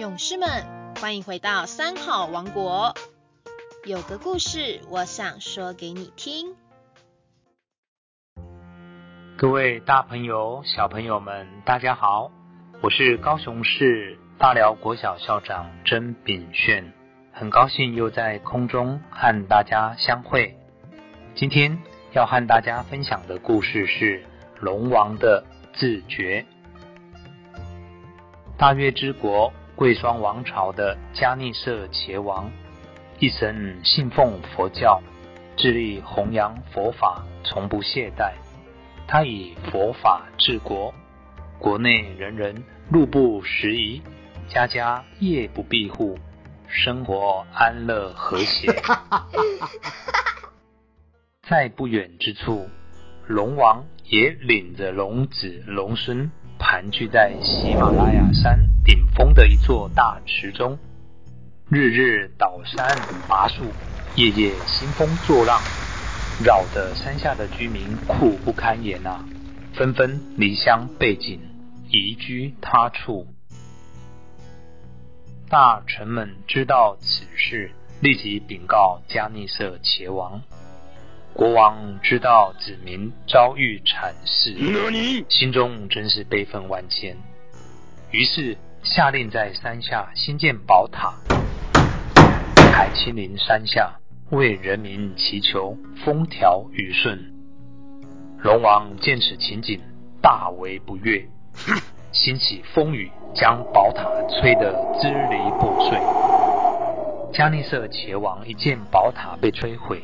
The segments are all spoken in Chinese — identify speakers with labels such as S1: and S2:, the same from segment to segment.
S1: 勇士们，欢迎回到三好王国。有个故事，我想说给你听。
S2: 各位大朋友、小朋友们，大家好，我是高雄市大寮国小校长曾炳炫，很高兴又在空中和大家相会。今天要和大家分享的故事是龙王的自觉。大月之国贵霜王朝的迦尼舍茄王，一生信奉佛教，致力弘扬佛法，从不懈怠。他以佛法治国，国内人人路不拾遗，家家夜不闭户，生活安乐和谐。在不远之处，龙王也领着龙子龙孙盘踞在喜马拉雅山顶峰的一座大池中，日日倒山拔树，夜夜兴风作浪。扰得山下的居民苦不堪言啊，纷纷离乡背井，移居他处。大臣们知道此事，立即禀告迦尼色茄王。国王知道子民遭遇惨事，心中真是悲愤万千，于是下令在山下兴建宝塔，还亲临山下。为人民祈求风调雨顺。龙王见此情景，大为不悦，兴起风雨，将宝塔吹得支离破碎。迦利色茄王一见宝塔被摧毁，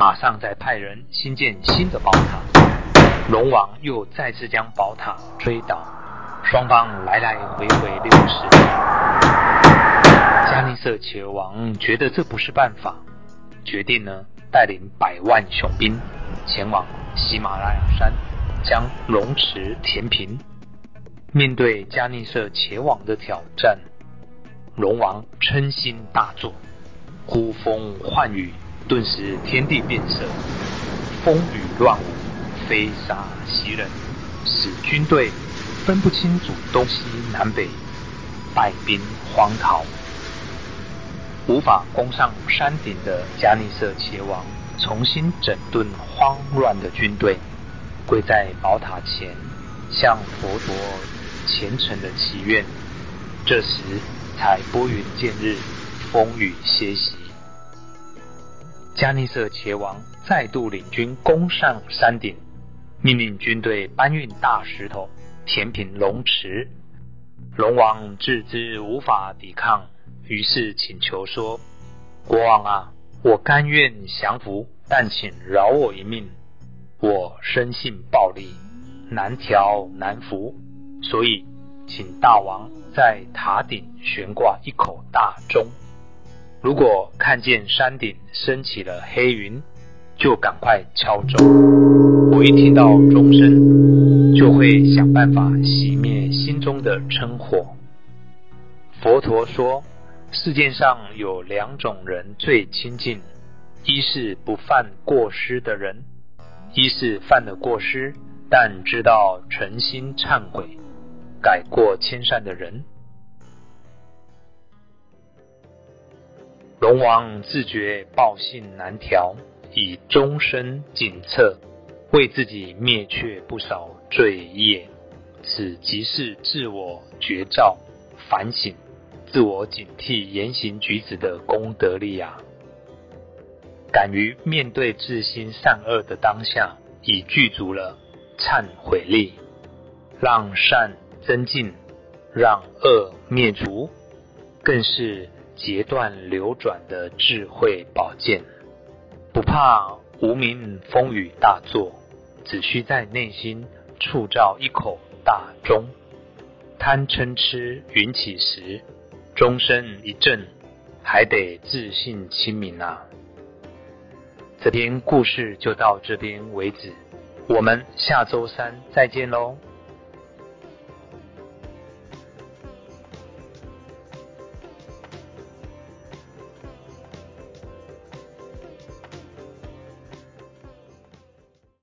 S2: 马上再派人新建新的宝塔。龙王又再次将宝塔追倒，双方来来回回六十次。加尼色茄王觉得这不是办法。决定呢，带领百万雄兵前往喜马拉雅山，将龙池填平。面对加尼色前往的挑战，龙王嗔心大作，呼风唤雨，顿时天地变色，风雨乱舞，飞沙袭人，使军队分不清楚东西南北，败兵荒逃。无法攻上山顶的加尼色茄王，重新整顿慌乱的军队，跪在宝塔前，向佛陀虔诚的祈愿。这时才拨云见日，风雨歇息。加尼色茄王再度领军攻上山顶，命令军队搬运大石头填平龙池。龙王自知无法抵抗。于是请求说：“国王啊，我甘愿降服，但请饶我一命。我生性暴力，难调难服，所以请大王在塔顶悬挂一口大钟。如果看见山顶升起了黑云，就赶快敲钟。我一听到钟声，就会想办法熄灭心中的嗔火。”佛陀说。世界上有两种人最亲近，一是不犯过失的人，一是犯了过失但知道诚心忏悔、改过迁善的人。龙王自觉报性难调，以终身警策，为自己灭却不少罪业，此即是自我觉照、反省。自我警惕言行举止的功德力啊！敢于面对自心善恶的当下，已具足了忏悔力，让善增进，让恶灭除，更是截断流转的智慧宝剑。不怕无名风雨大作，只需在内心铸造一口大钟，贪嗔痴云起时。钟声一震，还得自信清明啊！这篇故事就到这边为止，我们下周三再见喽。